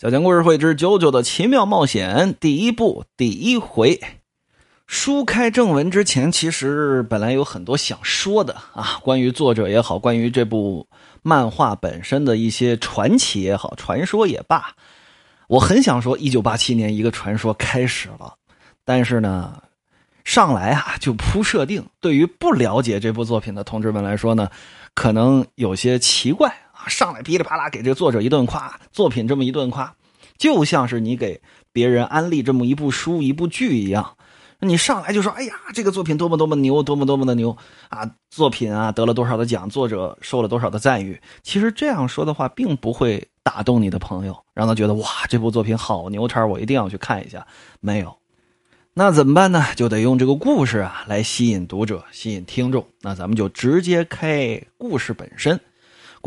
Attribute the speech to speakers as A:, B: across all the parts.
A: 小强故事会之《九九的奇妙冒险》第一部第一回。书开正文之前，其实本来有很多想说的啊，关于作者也好，关于这部漫画本身的一些传奇也好，传说也罢，我很想说，一九八七年一个传说开始了。但是呢，上来啊就铺设定，对于不了解这部作品的同志们来说呢，可能有些奇怪。上来噼里啪啦给这个作者一顿夸，作品这么一顿夸，就像是你给别人安利这么一部书、一部剧一样。你上来就说：“哎呀，这个作品多么多么牛，多么多么的牛啊！作品啊得了多少的奖，作者受了多少的赞誉。”其实这样说的话，并不会打动你的朋友，让他觉得哇，这部作品好牛叉，我一定要去看一下。没有，那怎么办呢？就得用这个故事啊来吸引读者、吸引听众。那咱们就直接开故事本身。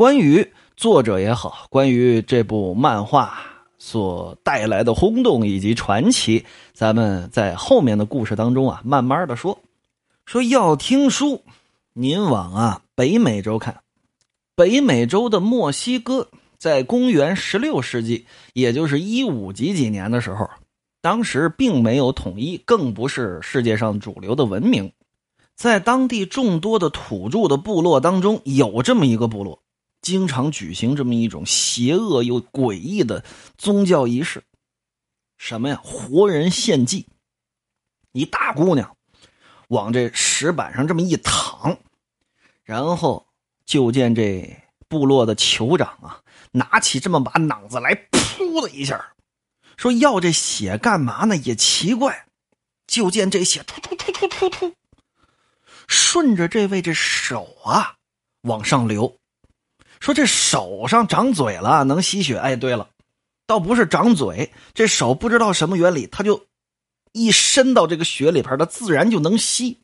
A: 关于作者也好，关于这部漫画所带来的轰动以及传奇，咱们在后面的故事当中啊，慢慢的说。说要听书，您往啊北美洲看。北美洲的墨西哥，在公元十六世纪，也就是一五几几年的时候，当时并没有统一，更不是世界上主流的文明。在当地众多的土著的部落当中，有这么一个部落。经常举行这么一种邪恶又诡异的宗教仪式，什么呀？活人献祭，一大姑娘往这石板上这么一躺，然后就见这部落的酋长啊，拿起这么把脑子来，噗的一下，说要这血干嘛呢？也奇怪，就见这血突突突突突突，顺着这位这手啊往上流。说这手上长嘴了，能吸血。哎，对了，倒不是长嘴，这手不知道什么原理，它就一伸到这个血里边，它自然就能吸。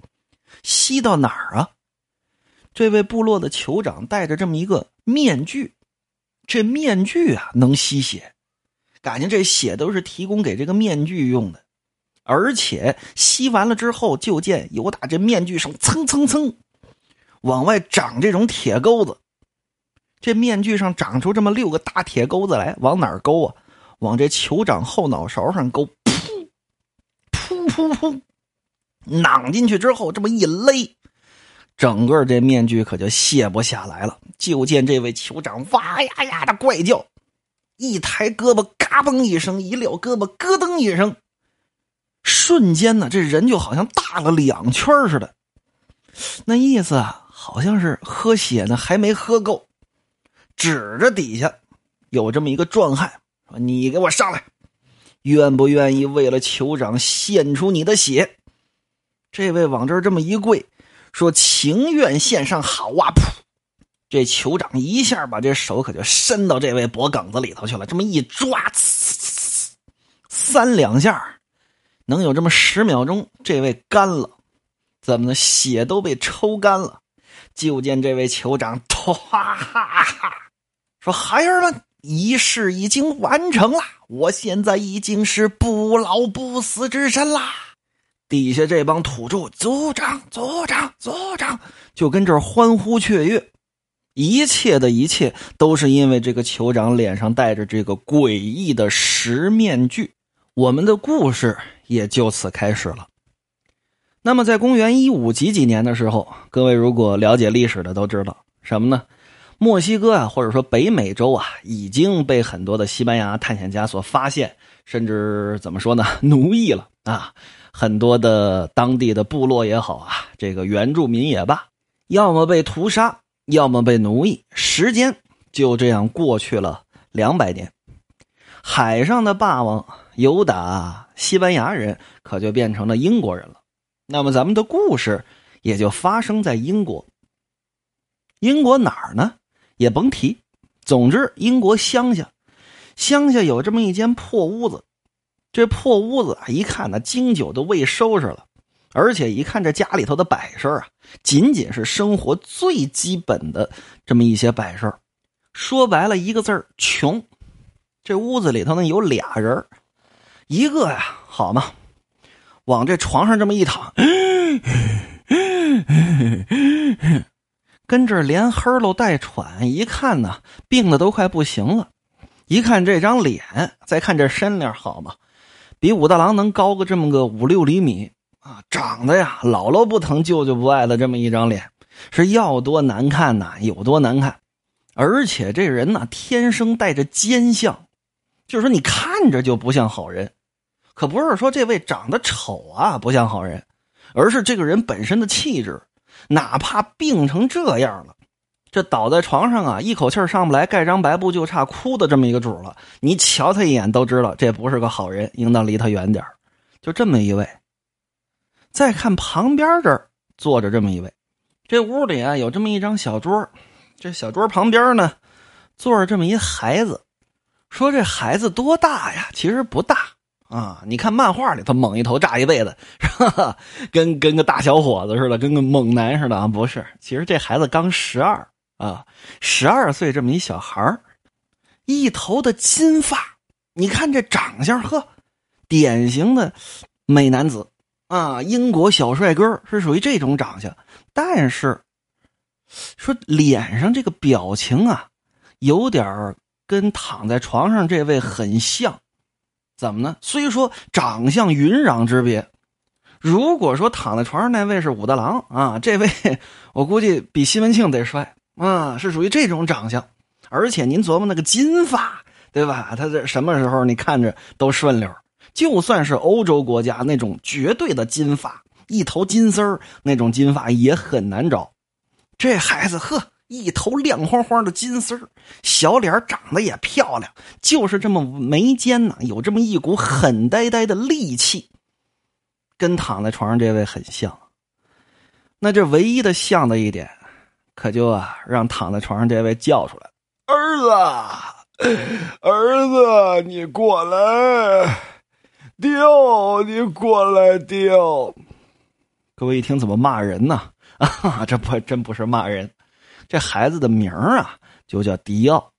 A: 吸到哪儿啊？这位部落的酋长戴着这么一个面具，这面具啊能吸血，感觉这血都是提供给这个面具用的，而且吸完了之后，就见有打这面具上蹭蹭蹭往外长这种铁钩子。这面具上长出这么六个大铁钩子来，往哪儿勾啊？往这酋长后脑勺上勾，噗，噗噗噗，攮进去之后，这么一勒，整个这面具可就卸不下来了。就见这位酋长哇呀呀的怪叫，一抬胳膊嘎嘣一声，一撂胳膊咯噔一声，瞬间呢，这人就好像大了两圈似的。那意思啊，好像是喝血呢，还没喝够。指着底下，有这么一个壮汉，说：“你给我上来，愿不愿意为了酋长献出你的血？”这位往这儿这么一跪，说：“情愿献上。”好啊！噗，这酋长一下把这手可就伸到这位脖梗子里头去了，这么一抓，三两下，能有这么十秒钟，这位干了，怎么的？血都被抽干了。就见这位酋长，唰哈哈。说孩儿们，仪式已经完成了，我现在已经是不老不死之身啦！底下这帮土著，族长、族长、族长，就跟这儿欢呼雀跃。一切的一切，都是因为这个酋长脸上戴着这个诡异的石面具。我们的故事也就此开始了。那么，在公元一五几几年的时候，各位如果了解历史的都知道什么呢？墨西哥啊，或者说北美洲啊，已经被很多的西班牙探险家所发现，甚至怎么说呢，奴役了啊！很多的当地的部落也好啊，这个原住民也罢，要么被屠杀，要么被奴役。时间就这样过去了两百年，海上的霸王由打西班牙人，可就变成了英国人了。那么咱们的故事也就发生在英国。英国哪儿呢？也甭提，总之，英国乡下，乡下有这么一间破屋子。这破屋子啊一看呢，经久都未收拾了，而且一看这家里头的摆设啊，仅仅是生活最基本的这么一些摆设。说白了，一个字儿穷。这屋子里头呢，有俩人一个呀，好嘛，往这床上这么一躺。跟这连哼喽带喘，一看呢，病的都快不行了。一看这张脸，再看这身量，好嘛，比武大郎能高个这么个五六厘米啊！长得呀，姥姥不疼，舅舅不爱的这么一张脸，是要多难看呐，有多难看。而且这人呢，天生带着奸相，就是说你看着就不像好人。可不是说这位长得丑啊不像好人，而是这个人本身的气质，哪怕病成这样了，这倒在床上啊，一口气上不来，盖张白布就差哭的这么一个主了。你瞧他一眼都知道这不是个好人，应当离他远点就这么一位。再看旁边这儿坐着这么一位，这屋里啊有这么一张小桌，这小桌旁边呢坐着这么一孩子。说这孩子多大呀？其实不大。啊！你看漫画里头猛一头炸一辈子，是吧？跟跟个大小伙子似的，跟个猛男似的啊！不是，其实这孩子刚十二啊，十二岁这么一小孩一头的金发，你看这长相，呵，典型的美男子啊，英国小帅哥是属于这种长相。但是说脸上这个表情啊，有点跟躺在床上这位很像。怎么呢？虽说长相云壤之别，如果说躺在床上那位是武大郎啊，这位 我估计比西门庆得帅啊，是属于这种长相。而且您琢磨那个金发，对吧？他这什么时候你看着都顺溜。就算是欧洲国家那种绝对的金发，一头金丝儿那种金发也很难找。这孩子呵。一头亮晃晃的金丝儿，小脸长得也漂亮，就是这么眉间呢，有这么一股狠呆呆的戾气，跟躺在床上这位很像。那这唯一的像的一点，可就啊，让躺在床上这位叫出来：“儿子，儿子，你过来，丢，你过来，丢。”各位一听，怎么骂人呢？啊，这不真不是骂人。这孩子的名啊，就叫迪奥，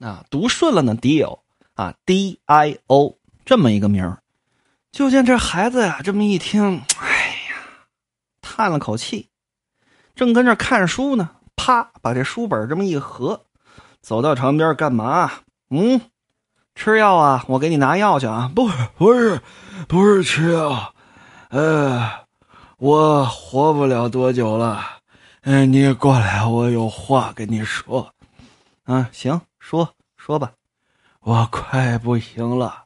A: 啊，读顺了呢，迪奥啊，D I O 这么一个名。就见这孩子呀，这么一听，哎呀，叹了口气，正跟这看书呢，啪，把这书本这么一合，走到床边干嘛？嗯，吃药啊？我给你拿药去啊！不，不是，不是吃药，呃，我活不了多久了。哎，你过来，我有话跟你说。啊，行，说说吧。我快不行了。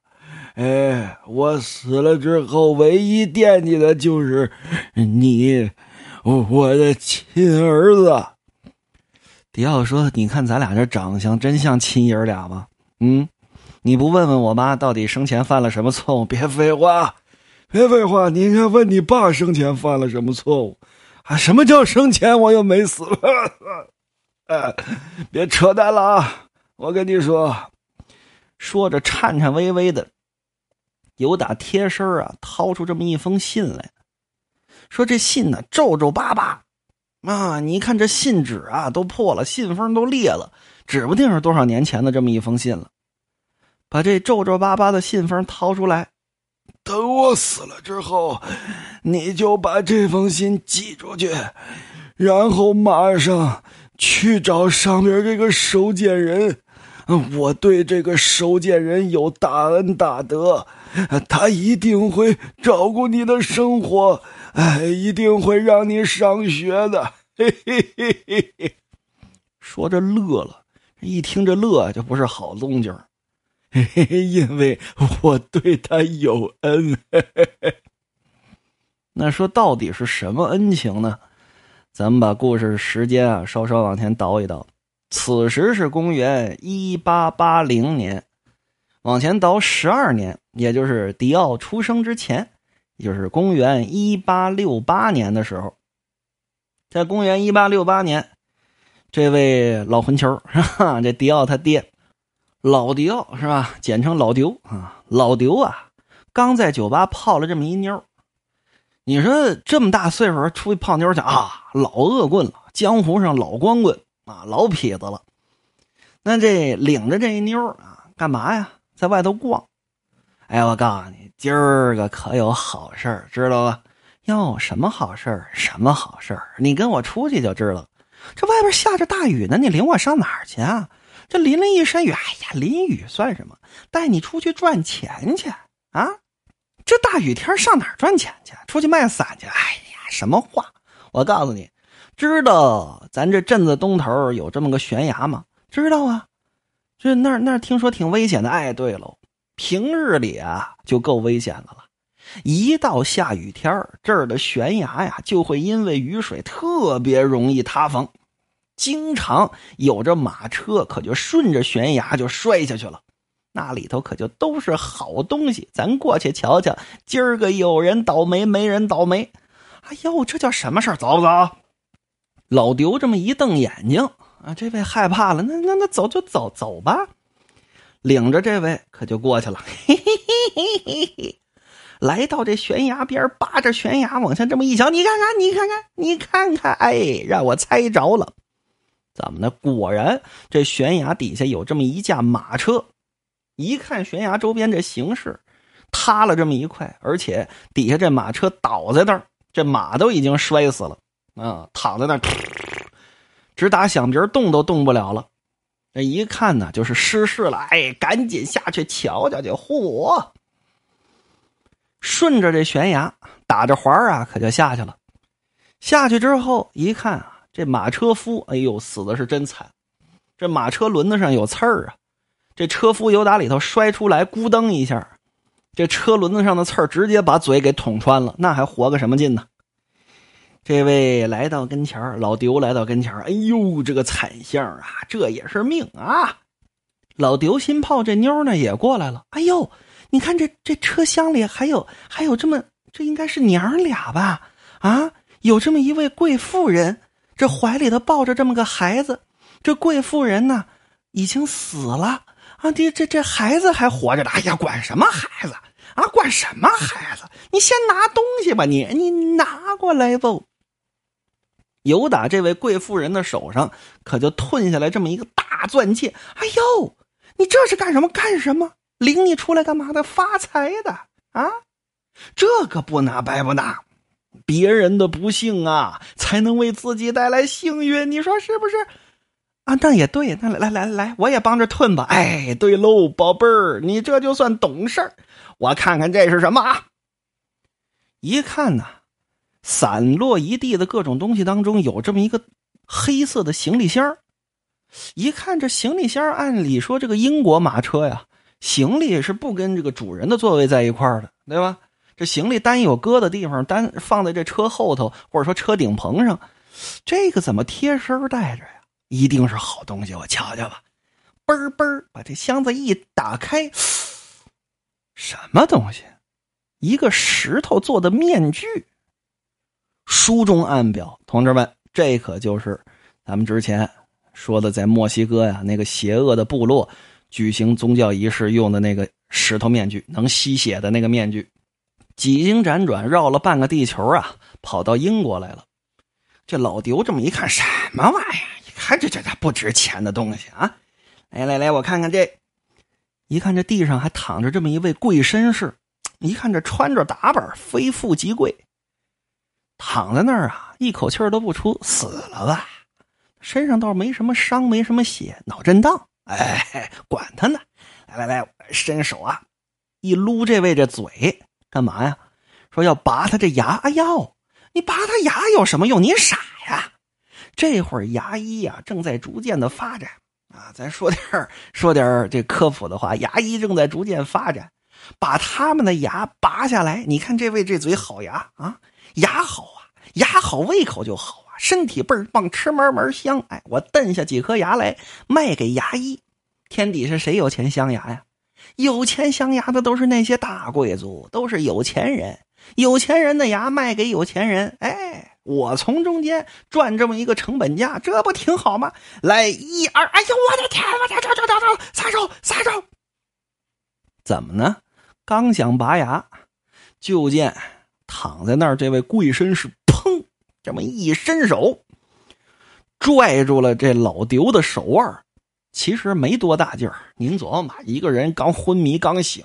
A: 哎，我死了之后，唯一惦记的就是你，我的亲儿子。迪奥说：“你看咱俩这长相，真像亲爷俩吗？嗯，你不问问我妈到底生前犯了什么错误？别废话，别废话，你应该问你爸生前犯了什么错误。”啊！什么叫生前我又没死？哎，别扯淡了啊！我跟你说，说着颤颤巍巍的，由打贴身啊掏出这么一封信来，说这信呢皱皱巴巴啊！你看这信纸啊都破了，信封都裂了，指不定是多少年前的这么一封信了。把这皱皱巴巴的信封掏出来。等我死了之后，你就把这封信寄出去，然后马上去找上边这个收件人。我对这个收件人有大恩大德，他一定会照顾你的生活，哎，一定会让你上学的。嘿嘿嘿嘿嘿，说着乐了，一听这乐就不是好动静。因为我对他有恩。那说到底是什么恩情呢？咱们把故事时间啊稍稍往前倒一倒。此时是公元一八八零年，往前倒十二年，也就是迪奥出生之前，也就是公元一八六八年的时候，在公元一八六八年，这位老混球，这迪奥他爹。老迪奥是吧？简称老丢啊，老丢啊，刚在酒吧泡了这么一妞你说这么大岁数出去泡妞去啊，老恶棍了，江湖上老光棍啊，老痞子了。那这领着这一妞啊，干嘛呀？在外头逛。哎，我告诉你，今儿个可有好事儿，知道吧？哟，什么好事儿？什么好事儿？你跟我出去就知道。这外边下着大雨呢，你领我上哪儿去啊？
B: 这淋了一身雨，哎呀，淋雨算什么？带你出去赚钱去啊！这大雨天上哪儿赚钱去？出去卖伞去？哎呀，什么话！我告诉你，知道咱这镇子东头有这么个悬崖吗？知道啊。这那那听说挺危险的。哎，对喽，平日里啊就够危险的了，一到下雨天这儿的悬崖呀就会因为雨水特别容易塌方，经常有着马车可就顺着悬崖就摔下去了。那里头可就都是好东西，咱过去瞧瞧。今儿个有人倒霉，没人倒霉。哎呦，这叫什么事儿？走不走？老刘这么一瞪眼睛啊，这位害怕了。那那那走就走走吧，领着这位可就过去了。嘿嘿嘿嘿嘿，来到这悬崖边，扒着悬崖往下这么一瞧，你看看，你看看，你看看，哎，让我猜着了。怎么呢？果然，这悬崖底下有这么一架马车。一看悬崖周边这形势，塌了这么一块，而且底下这马车倒在那儿，这马都已经摔死了啊，躺在那儿，直打响鼻，动都动不了了。这一看呢，就是失事了。哎，赶紧下去瞧瞧去。嚯！顺着这悬崖打着环啊，可就下去了。下去之后一看，这马车夫，哎呦，死的是真惨，这马车轮子上有刺儿啊。这车夫由打里头摔出来，咕噔一下，这车轮子上的刺儿直接把嘴给捅穿了，那还活个什么劲呢？这位来到跟前老刘来到跟前哎呦，这个惨相啊，这也是命啊！老刘心炮这妞呢也过来了，哎呦，你看这这车厢里还有还有这么，这应该是娘俩吧？啊，有这么一位贵妇人，这怀里头抱着这么个孩子，这贵妇人呢已经死了。啊，这这这孩子还活着呢！哎呀，管什么孩子啊？管什么孩子？你先拿东西吧，你你拿过来不？有打这位贵妇人的手上，可就吞下来这么一个大钻戒。哎呦，你这是干什么？干什么？领你出来干嘛的？发财的啊！这个不拿白不拿，别人的不幸啊，才能为自己带来幸运。你说是不是？啊，那也对，那来来来来，我也帮着吞吧。哎，对喽，宝贝儿，你这就算懂事儿。我看看这是什么啊？一看呢，散落一地的各种东西当中有这么一个黑色的行李箱一看这行李箱，按理说这个英国马车呀，行李是不跟这个主人的座位在一块儿的，对吧？这行李单有搁的地方，单放在这车后头或者说车顶棚上，这个怎么贴身带着呀？一定是好东西，我瞧瞧吧。嘣嘣，把这箱子一打开，什么东西？一个石头做的面具。书中暗表，同志们，这可就是咱们之前说的，在墨西哥呀那个邪恶的部落举行宗教仪式用的那个石头面具，能吸血的那个面具。几经辗转，绕了半个地球啊，跑到英国来了。这老刘这么一看，什么玩意儿？看这这这不值钱的东西啊！来来来，我看看这。一看这地上还躺着这么一位贵绅士，一看这穿着打扮，非富即贵，躺在那儿啊，一口气都不出，死了吧？身上倒没什么伤，没什么血，脑震荡。哎，管他呢！来来来，伸手啊，一撸这位这嘴，干嘛呀？说要拔他这牙。哎呦，你拔他牙有什么用？你傻呀！这会儿牙医呀正在逐渐的发展啊，咱说点儿 说点儿这科普的话，牙医正在逐渐发展，把他们的牙拔下来。你看这位这嘴好牙啊，牙好啊，牙好胃口就好啊，身体倍儿棒，吃嘛嘛香。哎，我瞪下几颗牙来卖给牙医。天底下谁有钱镶牙呀？有钱镶牙的都是那些大贵族，都是有钱人。有钱人的牙卖给有钱人，哎。我从中间赚这么一个成本价，这不挺好吗？来，一二，哎呦，我的天！我天，走走走走，撒手撒手！怎么呢？刚想拔牙，就见躺在那儿这位贵绅士，砰，这么一伸手，拽住了这老刘的手腕其实没多大劲儿，您琢磨吧，一个人刚昏迷刚醒，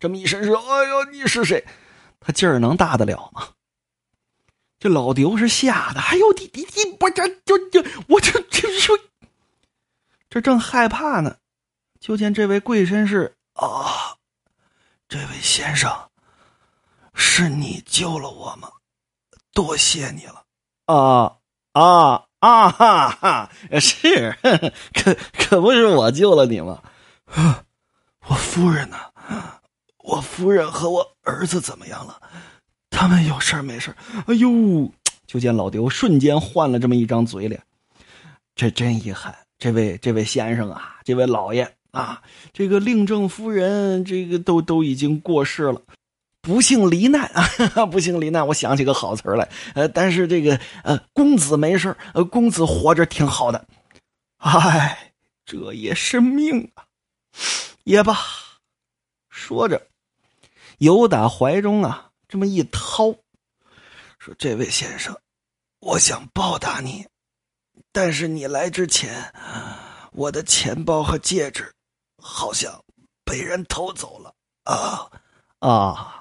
B: 这么一伸手，哎呦，你是谁？他劲儿能大得了吗？这老刘是吓得，哎呦，你你你，我这就就我这这就这正害怕呢，就见这位贵绅士啊，这位先生，是你救了我吗？多谢你了！
A: 啊啊啊哈哈！是，可可不是我救了你吗？
B: 我夫人呢？我夫人和我儿子怎么样了？他们有事没事哎呦！就见老丢瞬间换了这么一张嘴脸，这真遗憾。这位这位先生啊，这位老爷啊，这个令正夫人，这个都都已经过世了，不幸罹难啊，不幸罹难。我想起个好词来，呃，但是这个呃，公子没事呃，公子活着挺好的。哎，这也是命啊，也罢。说着，由打怀中啊这么一掏。说：“这位先生，我想报答你，但是你来之前，我的钱包和戒指好像被人偷走了啊啊！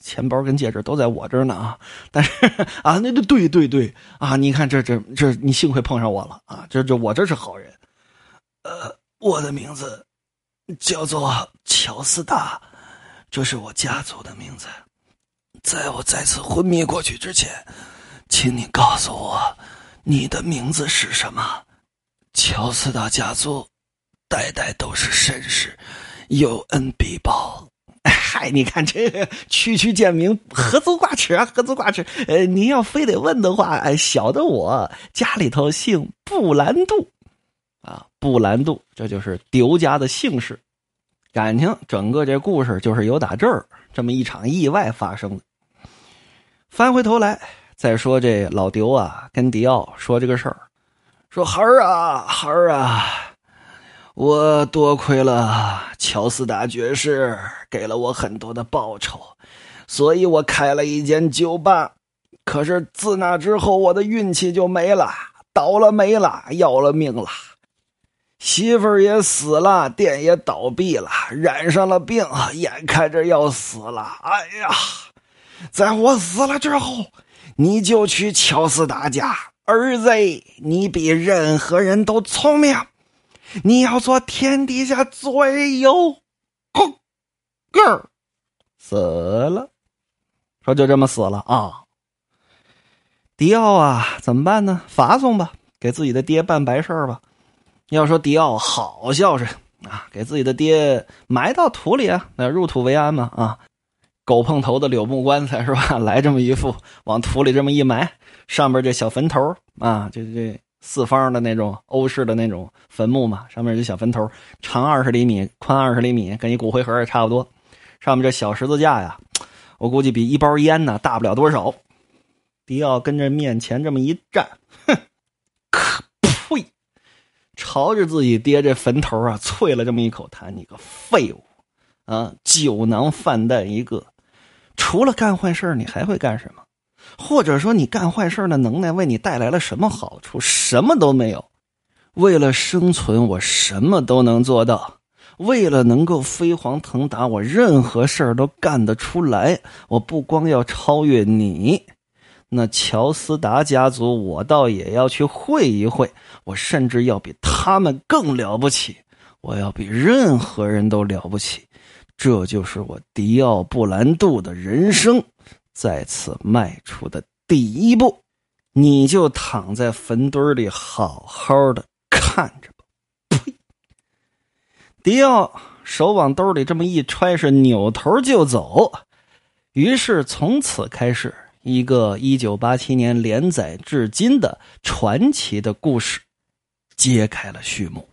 B: 钱包跟戒指都在我这儿呢啊！但是 啊，那对对对啊！你看这这这，你幸亏碰上我了啊！这这我这是好人。呃，我的名字叫做乔斯达，这是我家族的名字。”在我再次昏迷过去之前，请你告诉我，你的名字是什么？乔斯达家族代代都是绅士，有恩必报。嗨，你看这个区区贱民，何足挂齿啊？何足挂齿？呃，您要非得问的话，哎，小的我家里头姓布兰度，啊，布兰度，这就是丢家的姓氏。感情整个这故事就是由打这儿这么一场意外发生的。翻回头来再说，这老丢啊，跟迪奥说这个事儿，说孩儿啊，孩儿啊，我多亏了乔斯达爵士给了我很多的报酬，所以我开了一间酒吧。可是自那之后，我的运气就没了，倒了霉了，要了命了，媳妇儿也死了，店也倒闭了，染上了病，眼看着要死了。哎呀！在我死了之后，你就去乔斯达家。儿子，你比任何人都聪明，你要做天底下最有个死了，说就这么死了啊！迪奥啊，怎么办呢？发送吧，给自己的爹办白事吧。要说迪奥好孝顺啊，给自己的爹埋到土里啊，那入土为安嘛啊。狗碰头的柳木棺材是吧？来这么一副，往土里这么一埋，上边这小坟头啊，这这四方的那种欧式的那种坟墓嘛，上面这小坟头，长二十厘米，宽二十厘米，跟一骨灰盒也差不多。上面这小十字架呀，我估计比一包烟呢大不了多少。迪奥跟着面前这么一站，哼，可呸！朝着自己爹这坟头啊，啐了这么一口痰：“你个废物啊，酒囊饭袋一个！”除了干坏事你还会干什么？或者说，你干坏事的能耐为你带来了什么好处？什么都没有。为了生存，我什么都能做到；为了能够飞黄腾达，我任何事儿都干得出来。我不光要超越你，那乔斯达家族，我倒也要去会一会。我甚至要比他们更了不起，我要比任何人都了不起。这就是我迪奥布兰度的人生再次迈出的第一步，你就躺在坟堆里好好的看着吧。呸！迪奥手往兜里这么一揣，是扭头就走。于是从此开始，一个一九八七年连载至今的传奇的故事揭开了序幕。